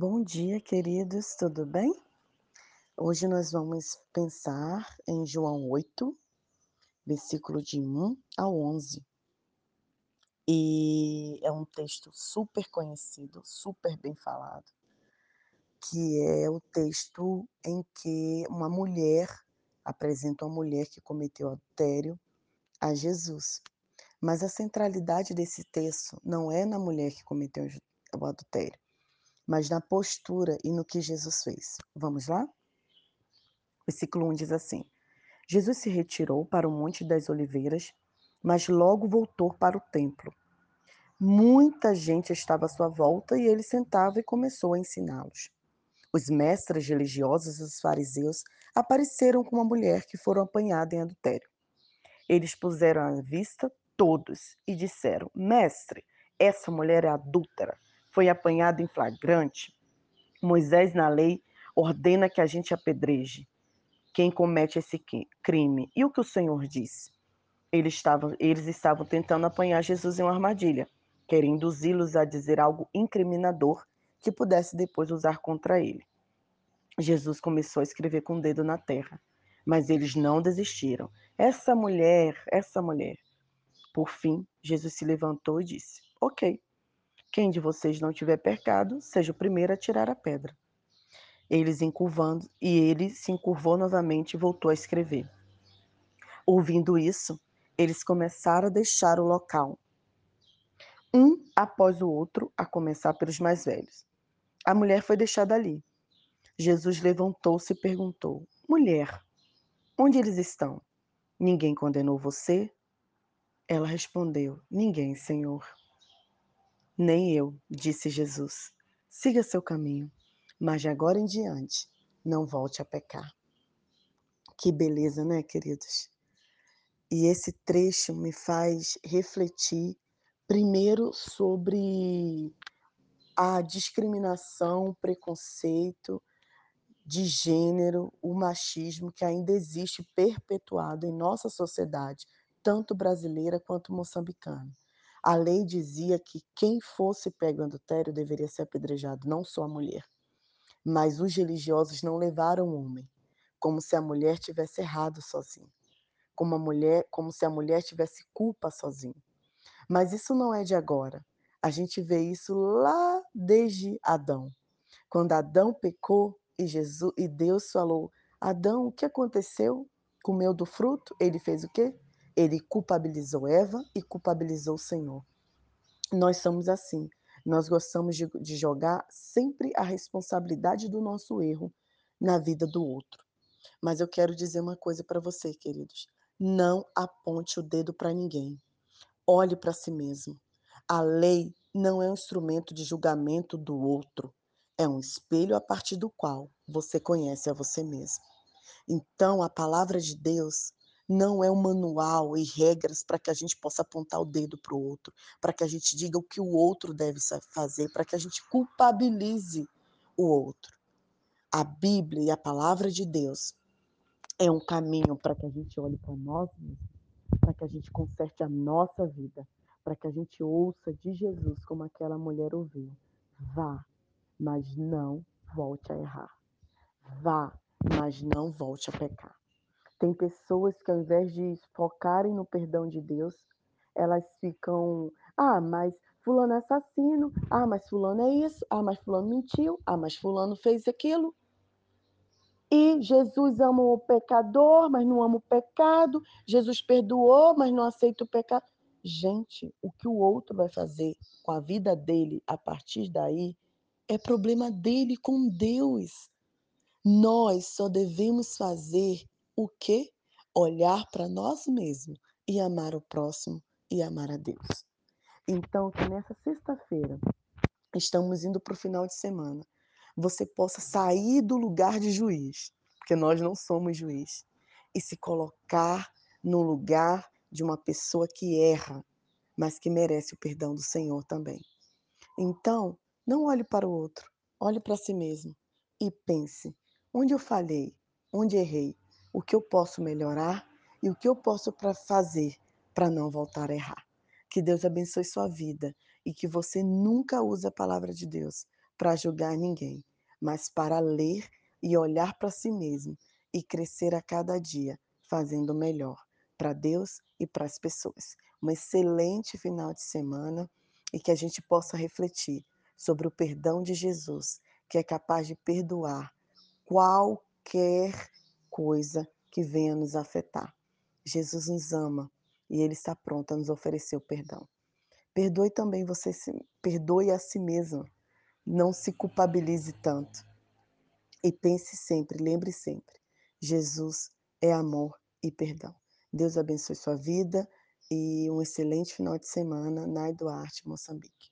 Bom dia, queridos, tudo bem? Hoje nós vamos pensar em João 8, versículo de 1 ao 11. E é um texto super conhecido, super bem falado, que é o texto em que uma mulher apresenta uma mulher que cometeu adultério a Jesus. Mas a centralidade desse texto não é na mulher que cometeu o adultério, mas na postura e no que Jesus fez. Vamos lá? Versículo 1 diz assim: Jesus se retirou para o Monte das Oliveiras, mas logo voltou para o templo. Muita gente estava à sua volta e ele sentava e começou a ensiná-los. Os mestres religiosos e os fariseus apareceram com uma mulher que foram apanhada em adultério. Eles puseram à vista todos e disseram: Mestre, essa mulher é adúltera foi apanhado em flagrante, Moisés na lei ordena que a gente apedreje quem comete esse crime. E o que o Senhor disse? Eles estavam, eles estavam tentando apanhar Jesus em uma armadilha, querendo induzi-los a dizer algo incriminador que pudesse depois usar contra ele. Jesus começou a escrever com o dedo na terra, mas eles não desistiram. Essa mulher, essa mulher. Por fim, Jesus se levantou e disse: Ok, quem de vocês não tiver pecado, seja o primeiro a tirar a pedra. Eles encurvando, e ele se encurvou novamente e voltou a escrever. Ouvindo isso, eles começaram a deixar o local, um após o outro, a começar pelos mais velhos. A mulher foi deixada ali. Jesus levantou-se e perguntou: Mulher, onde eles estão? Ninguém condenou você? Ela respondeu: Ninguém, Senhor. Nem eu, disse Jesus. Siga seu caminho, mas de agora em diante não volte a pecar. Que beleza, né, queridos? E esse trecho me faz refletir primeiro sobre a discriminação, o preconceito de gênero, o machismo que ainda existe perpetuado em nossa sociedade, tanto brasileira quanto moçambicana. A lei dizia que quem fosse pego em adultério deveria ser apedrejado, não só a mulher. Mas os religiosos não levaram o homem, como se a mulher tivesse errado sozinha, como a mulher, como se a mulher tivesse culpa sozinha. Mas isso não é de agora. A gente vê isso lá desde Adão. Quando Adão pecou e Jesus e Deus falou: "Adão, o que aconteceu? Comeu do fruto?" Ele fez o quê? Ele culpabilizou Eva e culpabilizou o Senhor. Nós somos assim. Nós gostamos de, de jogar sempre a responsabilidade do nosso erro na vida do outro. Mas eu quero dizer uma coisa para você, queridos. Não aponte o dedo para ninguém. Olhe para si mesmo. A lei não é um instrumento de julgamento do outro. É um espelho a partir do qual você conhece a você mesmo. Então, a palavra de Deus não é um manual e regras para que a gente possa apontar o dedo para o outro, para que a gente diga o que o outro deve fazer, para que a gente culpabilize o outro. A Bíblia e a palavra de Deus é um caminho para que a gente olhe para nós mesmos, para que a gente conserte a nossa vida, para que a gente ouça de Jesus como aquela mulher ouviu. Vá, mas não volte a errar. Vá, mas não volte a pecar. Tem pessoas que ao invés de focarem no perdão de Deus, elas ficam, ah, mas fulano é assassino, ah, mas fulano é isso, ah, mas fulano mentiu, ah, mas fulano fez aquilo. E Jesus ama o pecador, mas não ama o pecado. Jesus perdoou, mas não aceita o pecado. Gente, o que o outro vai fazer com a vida dele a partir daí é problema dele com Deus. Nós só devemos fazer o quê? Olhar para nós mesmos e amar o próximo e amar a Deus. Então, que nessa sexta-feira, estamos indo para o final de semana, você possa sair do lugar de juiz, porque nós não somos juiz, e se colocar no lugar de uma pessoa que erra, mas que merece o perdão do Senhor também. Então, não olhe para o outro, olhe para si mesmo e pense: onde eu falhei? Onde errei? O que eu posso melhorar e o que eu posso para fazer para não voltar a errar. Que Deus abençoe sua vida e que você nunca use a palavra de Deus para julgar ninguém, mas para ler e olhar para si mesmo e crescer a cada dia, fazendo melhor para Deus e para as pessoas. Um excelente final de semana e que a gente possa refletir sobre o perdão de Jesus, que é capaz de perdoar qualquer coisa que venha nos afetar. Jesus nos ama e ele está pronto a nos oferecer o perdão. Perdoe também você, perdoe a si mesmo. Não se culpabilize tanto. E pense sempre, lembre sempre, Jesus é amor e perdão. Deus abençoe sua vida e um excelente final de semana na Eduarte, Moçambique.